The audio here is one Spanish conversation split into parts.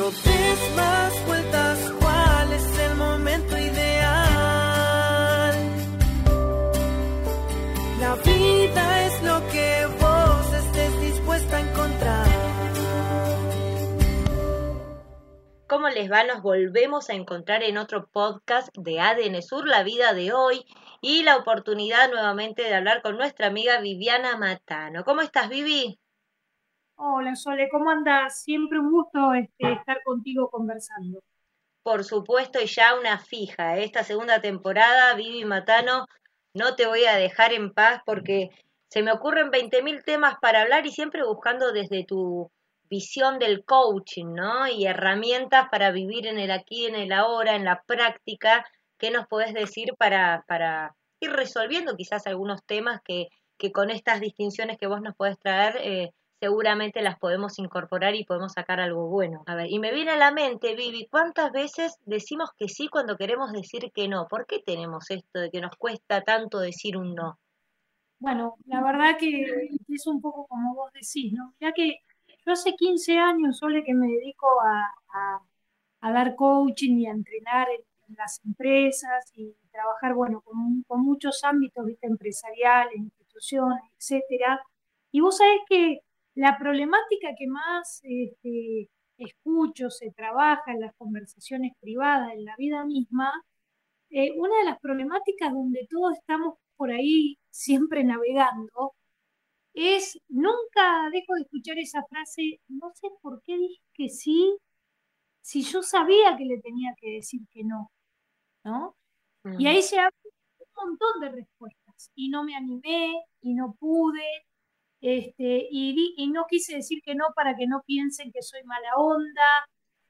No des más vueltas, ¿cuál es el momento ideal? La vida es lo que vos estés dispuesta a encontrar. ¿Cómo les va? Nos volvemos a encontrar en otro podcast de ADN Sur, la vida de hoy, y la oportunidad nuevamente de hablar con nuestra amiga Viviana Matano. ¿Cómo estás, Vivi? Hola, Sole, ¿cómo andas? Siempre un gusto este, estar contigo conversando. Por supuesto, y ya una fija. Esta segunda temporada, Vivi Matano, no te voy a dejar en paz porque se me ocurren 20.000 temas para hablar y siempre buscando desde tu visión del coaching, ¿no? Y herramientas para vivir en el aquí, en el ahora, en la práctica. ¿Qué nos podés decir para, para ir resolviendo quizás algunos temas que, que con estas distinciones que vos nos podés traer eh, seguramente las podemos incorporar y podemos sacar algo bueno. A ver, y me viene a la mente, Vivi, ¿cuántas veces decimos que sí cuando queremos decir que no? ¿Por qué tenemos esto de que nos cuesta tanto decir un no? Bueno, la verdad que es un poco como vos decís, ¿no? Ya que yo hace 15 años, solo que me dedico a, dar coaching y a entrenar en, las empresas y trabajar, bueno, con, con muchos ámbitos, ¿viste? empresariales, instituciones, etcétera. Y vos sabés que la problemática que más este, escucho, se trabaja en las conversaciones privadas, en la vida misma, eh, una de las problemáticas donde todos estamos por ahí siempre navegando, es, nunca dejo de escuchar esa frase, no sé por qué dije que sí, si yo sabía que le tenía que decir que no, ¿no? Y ahí se abre un montón de respuestas, y no me animé, y no pude, este, y, y, no quise decir que no para que no piensen que soy mala onda,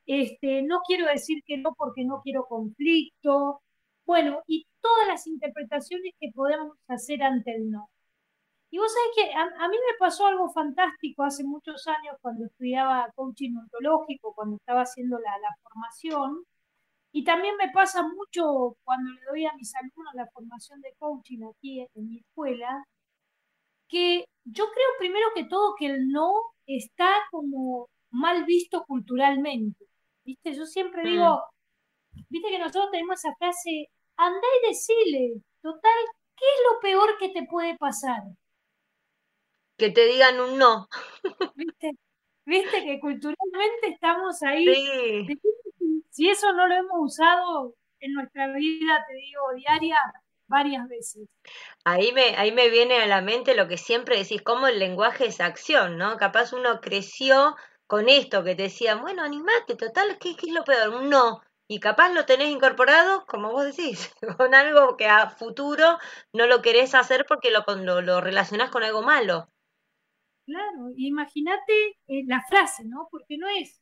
este, no quiero decir que no porque no quiero conflicto, bueno, y todas las interpretaciones que podemos hacer ante el no. Y vos sabés que a, mí me pasó algo fantástico hace muchos años cuando estudiaba coaching ontológico, cuando estaba haciendo la, la formación, y también me pasa mucho cuando le doy a mis alumnos la formación de coaching aquí en mi escuela, que yo creo primero que todo que el no está como mal visto culturalmente. ¿Viste? Yo siempre digo, mm. viste que nosotros tenemos esa frase, andá y decile, total, ¿qué es lo peor que te puede pasar? Que te digan un no. ¿Viste? Viste que culturalmente estamos ahí. Sí. Si eso no lo hemos usado en nuestra vida, te digo, diaria, varias veces. Ahí me, ahí me viene a la mente lo que siempre decís, cómo el lenguaje es acción, ¿no? Capaz uno creció con esto que te decían, bueno, animate, total, ¿qué, es lo peor? Un no. Y capaz lo tenés incorporado, como vos decís, con algo que a futuro no lo querés hacer porque lo, lo, lo relacionás con algo malo. Claro, imagínate eh, la frase, ¿no? Porque no es,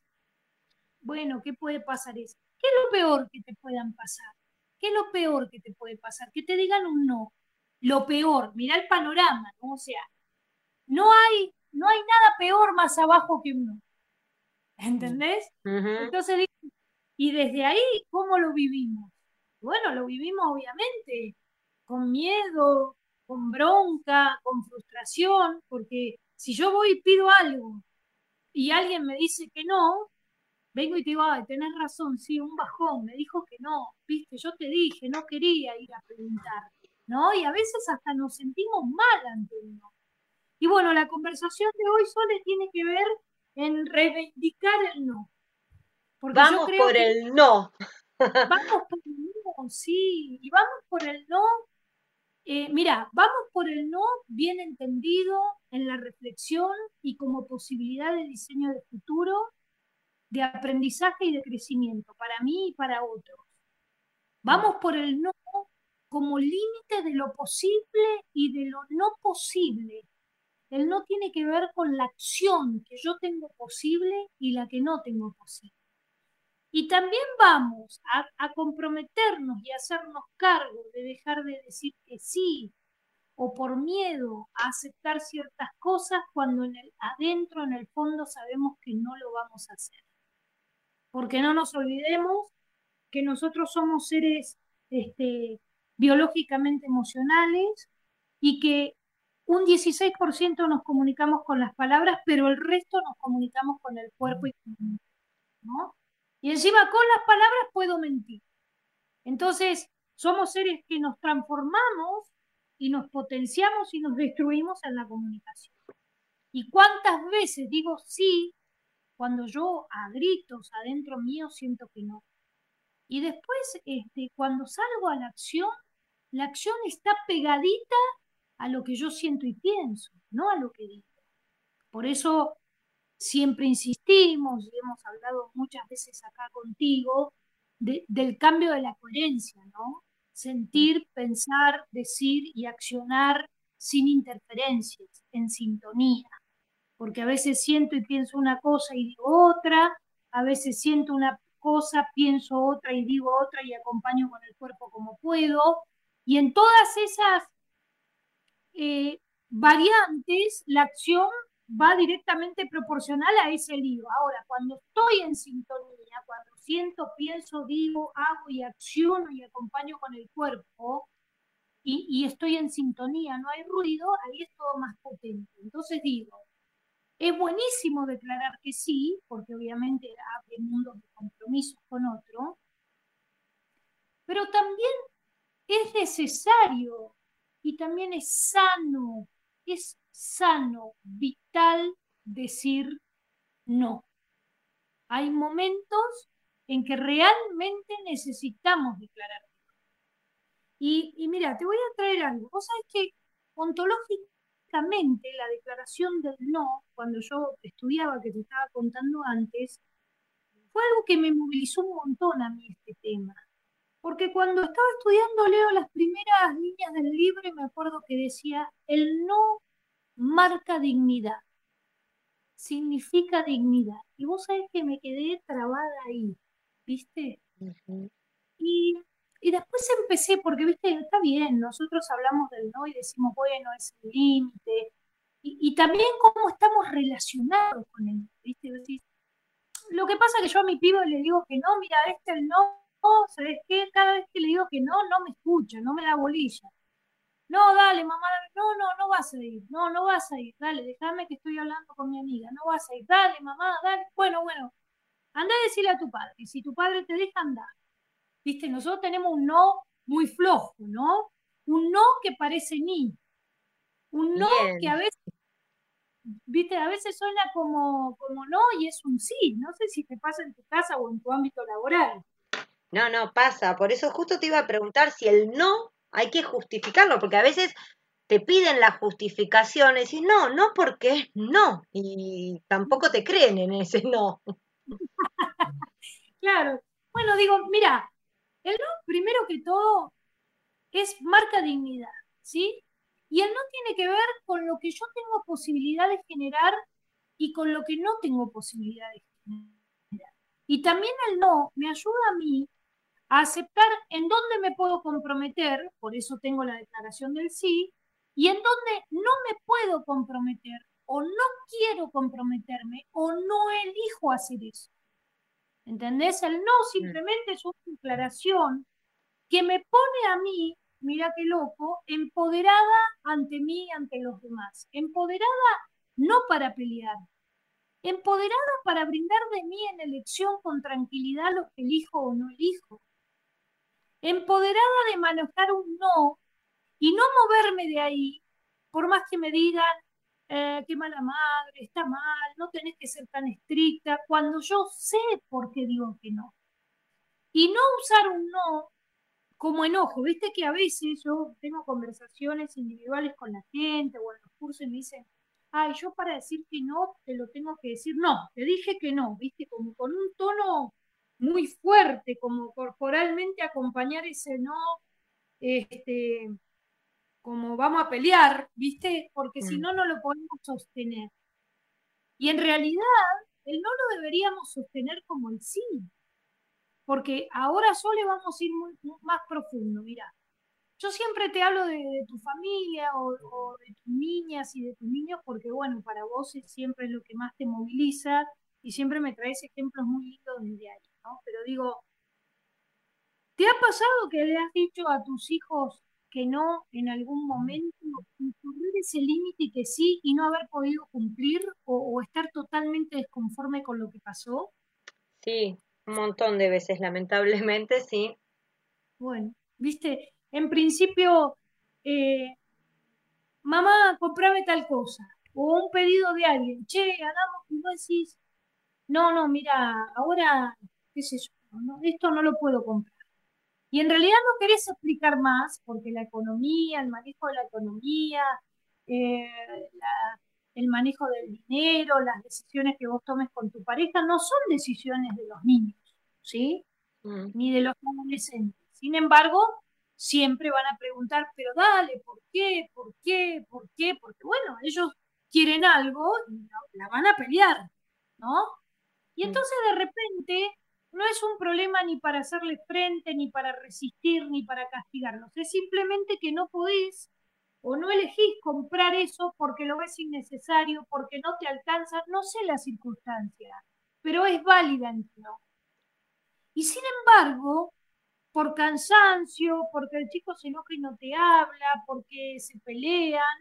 bueno, ¿qué puede pasar eso? ¿Qué es lo peor que te puedan pasar? ¿Qué es lo peor que te puede pasar? Que te digan un no. Lo peor, mira el panorama, ¿no? O sea, no hay, no hay nada peor más abajo que un no. ¿Entendés? Entonces, y desde ahí, ¿cómo lo vivimos? Bueno, lo vivimos obviamente con miedo, con bronca, con frustración, porque si yo voy y pido algo y alguien me dice que no, vengo y te digo, ay, tenés razón, sí, un bajón, me dijo que no, viste, yo te dije, no quería ir a preguntar, ¿no? Y a veces hasta nos sentimos mal ante uno. Y bueno, la conversación de hoy solo tiene que ver en reivindicar el no. vamos por el no. Vamos por el no, sí, y vamos por el no. Eh, mira, vamos por el no bien entendido en la reflexión y como posibilidad de diseño de futuro de aprendizaje y de crecimiento para mí y para otros. Vamos por el no como límite de lo posible y de lo no posible. El no tiene que ver con la acción que yo tengo posible y la que no tengo posible. Y también vamos a, comprometernos y hacernos cargo de dejar de decir que sí o por miedo a aceptar ciertas cosas cuando en el, adentro, en el fondo, sabemos que no lo vamos a hacer porque no nos olvidemos que nosotros somos seres este, biológicamente emocionales y que un 16% nos comunicamos con las palabras, pero el resto nos comunicamos con el cuerpo y con ¿no? Y encima con las palabras puedo mentir. Entonces, somos seres que nos transformamos y nos potenciamos y nos destruimos en la comunicación. ¿Y cuántas veces digo sí cuando yo a gritos adentro mío siento que no? Y después, este, cuando salgo a la acción, la acción está pegadita a lo que yo siento y pienso, no a lo que digo. Por eso siempre insistimos y hemos hablado muchas veces acá contigo del cambio de la coherencia, ¿no? Sentir, pensar, decir y accionar sin interferencias, en sintonía. Porque a veces siento y pienso una cosa y digo otra, a veces siento una cosa, pienso otra y digo otra y acompaño con el cuerpo como puedo. Y en todas esas eh, variantes, la acción va directamente proporcional a ese lío. Ahora, cuando estoy en sintonía, cuando siento, pienso, digo, hago y acciono y acompaño con el cuerpo, y, y, estoy en sintonía, no hay ruido, ahí es todo más potente. Entonces digo, es buenísimo declarar que sí, porque obviamente abre mundos de compromisos con otro, pero también es necesario y también es sano, es sano, vital decir no. Hay momentos en que realmente necesitamos declarar. Y, y mira, te voy a traer algo. Vos sabés que ontológicamente la declaración del no, cuando yo estudiaba, que te estaba contando antes, fue algo que me movilizó un montón a mí este tema. Porque cuando estaba estudiando leo las primeras líneas del libro y me acuerdo que decía, el no marca dignidad, significa dignidad. Y vos sabés que me quedé trabada ahí, ¿viste? después empecé, porque, ¿viste? Está bien, nosotros hablamos del no y decimos, bueno, es el límite. Y, también cómo estamos relacionados con él, ¿viste? Lo que pasa es que yo a mi pibe le digo que no, mira, este el no, ¿sabes qué? Cada vez que le digo que no, no me escucha, no me da bolilla. No, dale, mamá, no, no, no vas a ir, no, no vas a ir, dale, déjame que estoy hablando con mi amiga, no vas a ir, dale, mamá, dale, bueno, bueno, anda a decirle a tu padre, si tu padre te deja andar, viste, nosotros tenemos un no muy flojo, ¿no? Un no que parece ni, un no que a veces, viste, a veces suena como, como no y es un sí, no sé si te pasa en tu casa o en tu ámbito laboral. No, no, pasa, por eso justo te iba a preguntar si el no hay que justificarlo, porque a veces te piden la justificación y decís, no, no porque es no, y tampoco te creen en ese no. claro, bueno, digo, mira, el no, primero que todo, es marca dignidad, ¿sí? Y el no tiene que ver con lo que yo tengo posibilidad de generar y con lo que no tengo posibilidad de generar. Y también el no me ayuda a mí a aceptar en dónde me puedo comprometer, por eso tengo la declaración del sí, y en dónde no me puedo comprometer o no quiero comprometerme o no elijo hacer eso. ¿Entendés? El no simplemente es una declaración que me pone a mí, mira qué loco, empoderada ante mí y ante los demás. Empoderada no para pelear, empoderada para brindar de mí en elección con tranquilidad lo que elijo o no elijo empoderada de manejar un no y no moverme de ahí, por más que me digan, eh, qué mala madre, está mal, no tenés que ser tan estricta, cuando yo sé por qué digo que no. Y no usar un no como enojo, viste que a veces yo tengo conversaciones individuales con la gente o en los cursos y me dicen, ay, yo para decir que no, te lo tengo que decir, no, te dije que no, viste, como con un tono muy fuerte, como corporalmente acompañar ese no, este, como vamos a pelear, ¿viste? Porque si mm. no, no lo podemos sostener. Y en realidad, el no lo deberíamos sostener como el sí, porque ahora solo vamos a ir más profundo, mira. Yo siempre te hablo de, tu familia o, o, de tus niñas y de tus niños porque, bueno, para vos es siempre lo que más te moviliza y siempre me traes ejemplos muy lindos desde ahí. Pero digo, ¿te ha pasado que le has dicho a tus hijos que no en algún momento, incurrir ese límite que sí y no haber podido cumplir o, estar totalmente desconforme con lo que pasó? Sí, Un montón de veces, lamentablemente, sí. Bueno, viste, en principio, eh, mamá, comprame tal cosa, o un pedido de alguien, che, hagamos, y vos decís, no, no, mira, ahora, qué sé yo, esto no lo puedo comprar. Y en realidad no querés explicar más, porque la economía, el manejo de la economía, eh, el manejo del dinero, las decisiones que vos tomes con tu pareja, no son decisiones de los niños, ¿sí? Mm. Ni de los adolescentes. Sin embargo, siempre van a preguntar, pero dale, ¿por qué? ¿Por qué? ¿Por qué? Porque bueno, ellos quieren algo y la van a pelear, ¿no? Y mm. entonces de repente no es un problema ni para hacerle frente, ni para resistir, ni para castigarlos. Es simplemente que no podés o no elegís comprar eso porque lo ves innecesario, porque no te alcanza, no sé la circunstancia, pero es válida, ¿no? Y sin embargo, por cansancio, porque el chico se enoja y no te habla, porque se pelean,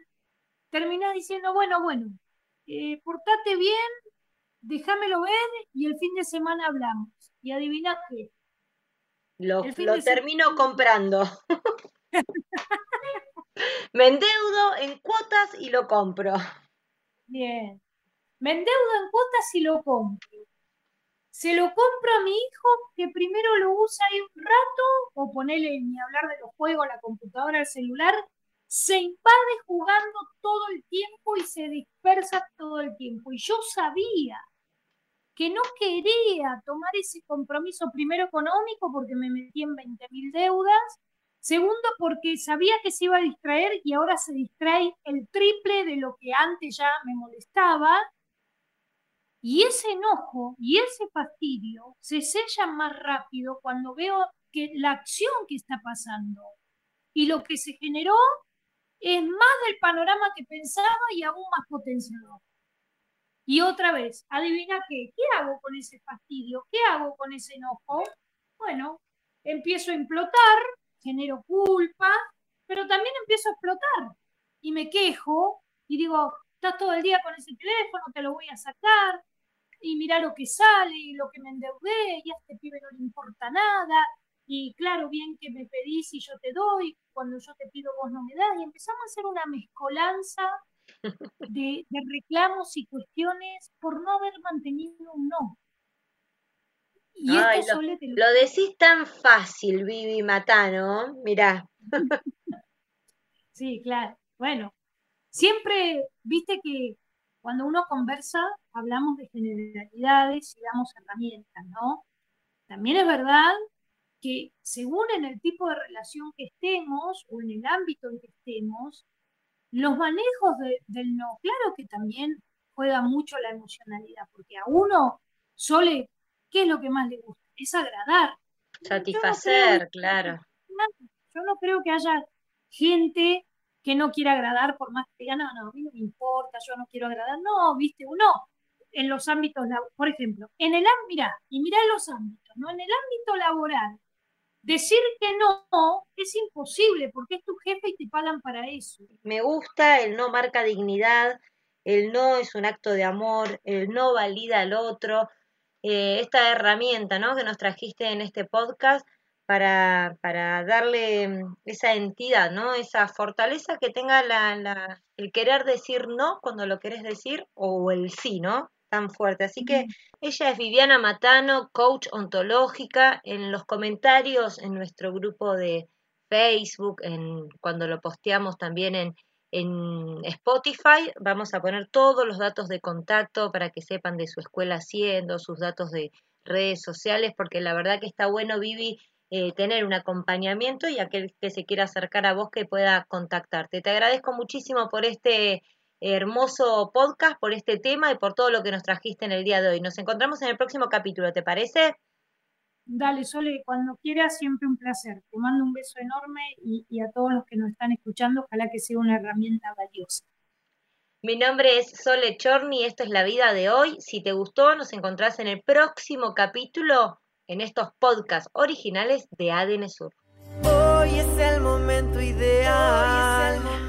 terminás diciendo, bueno, bueno, eh, portate bien, déjamelo ver y el fin de semana hablamos. Y adivina qué. Lo, lo termino comprando. Me endeudo en cuotas y lo compro. Bien. Me endeudo en cuotas y lo compro. Se lo compro a mi hijo que primero lo usa ahí un rato, o ponele ni hablar de los juegos, la computadora, el celular, se invade jugando todo el tiempo y se dispersa todo el tiempo. Y yo sabía que no quería tomar ese compromiso primero económico porque me metí en 20 mil deudas, segundo porque sabía que se iba a distraer y ahora se distrae el triple de lo que antes ya me molestaba, y ese enojo y ese fastidio se sellan más rápido cuando veo que la acción que está pasando y lo que se generó es más del panorama que pensaba y aún más potenciador. Y otra vez, adivina qué, ¿qué hago con ese fastidio? ¿Qué hago con ese enojo? Bueno, empiezo a implotar, genero culpa, pero también empiezo a explotar y me quejo y digo, estás todo el día con ese teléfono, te lo voy a sacar y mira lo que sale y lo que me endeudé y a este pibe no le importa nada y claro, bien que me pedís y yo te doy, cuando yo te pido vos no me das y empezamos a hacer una mezcolanza de, reclamos y cuestiones por no haber mantenido un no. Y esto lo, lo, decís tan fácil, Vivi Matano, mirá. sí, claro. Bueno, siempre, viste que cuando uno conversa, hablamos de generalidades y damos herramientas, ¿no? También es verdad que según en el tipo de relación que estemos o en el ámbito en que estemos, los manejos del no, claro que también juega mucho la emocionalidad, porque a uno sole, ¿qué es lo que más le gusta? Es agradar. Satisfacer, claro. Yo no creo que haya gente que no quiera agradar por más que diga, no, no, a mí no me importa, yo no quiero agradar. No, viste, uno en los ámbitos, por ejemplo, en el mira, y mira en los ámbitos, ¿no? En el ámbito laboral, Decir que no es imposible porque es tu jefe y te pagan para eso. Me gusta, el no marca dignidad, el no es un acto de amor, el no valida al otro. Eh, esta herramienta ¿no? que nos trajiste en este podcast para, para darle mm, esa entidad, ¿no? esa fortaleza que tenga la, la, el querer decir no cuando lo querés decir o el sí, ¿no? Tan fuerte. Así que ella es Viviana Matano, coach ontológica. En los comentarios en nuestro grupo de Facebook, en, cuando lo posteamos también en, en Spotify, vamos a poner todos los datos de contacto para que sepan de su escuela haciendo, sus datos de redes sociales, porque la verdad que está bueno, Vivi, eh, tener un acompañamiento y aquel que se quiera acercar a vos que pueda contactarte. Te agradezco muchísimo por este hermoso podcast, por este tema y por todo lo que nos trajiste en el día de hoy. Nos encontramos en el próximo capítulo, ¿te parece? Dale, Sole, cuando quieras, siempre un placer. Te mando un beso enorme y, y a todos los que nos están escuchando, ojalá que sea una herramienta valiosa. Mi nombre es Sole Chorni, esto es la vida de hoy. Si te gustó, nos encontrás en el próximo capítulo en estos podcasts originales de ADN Sur. Hoy es el momento ideal.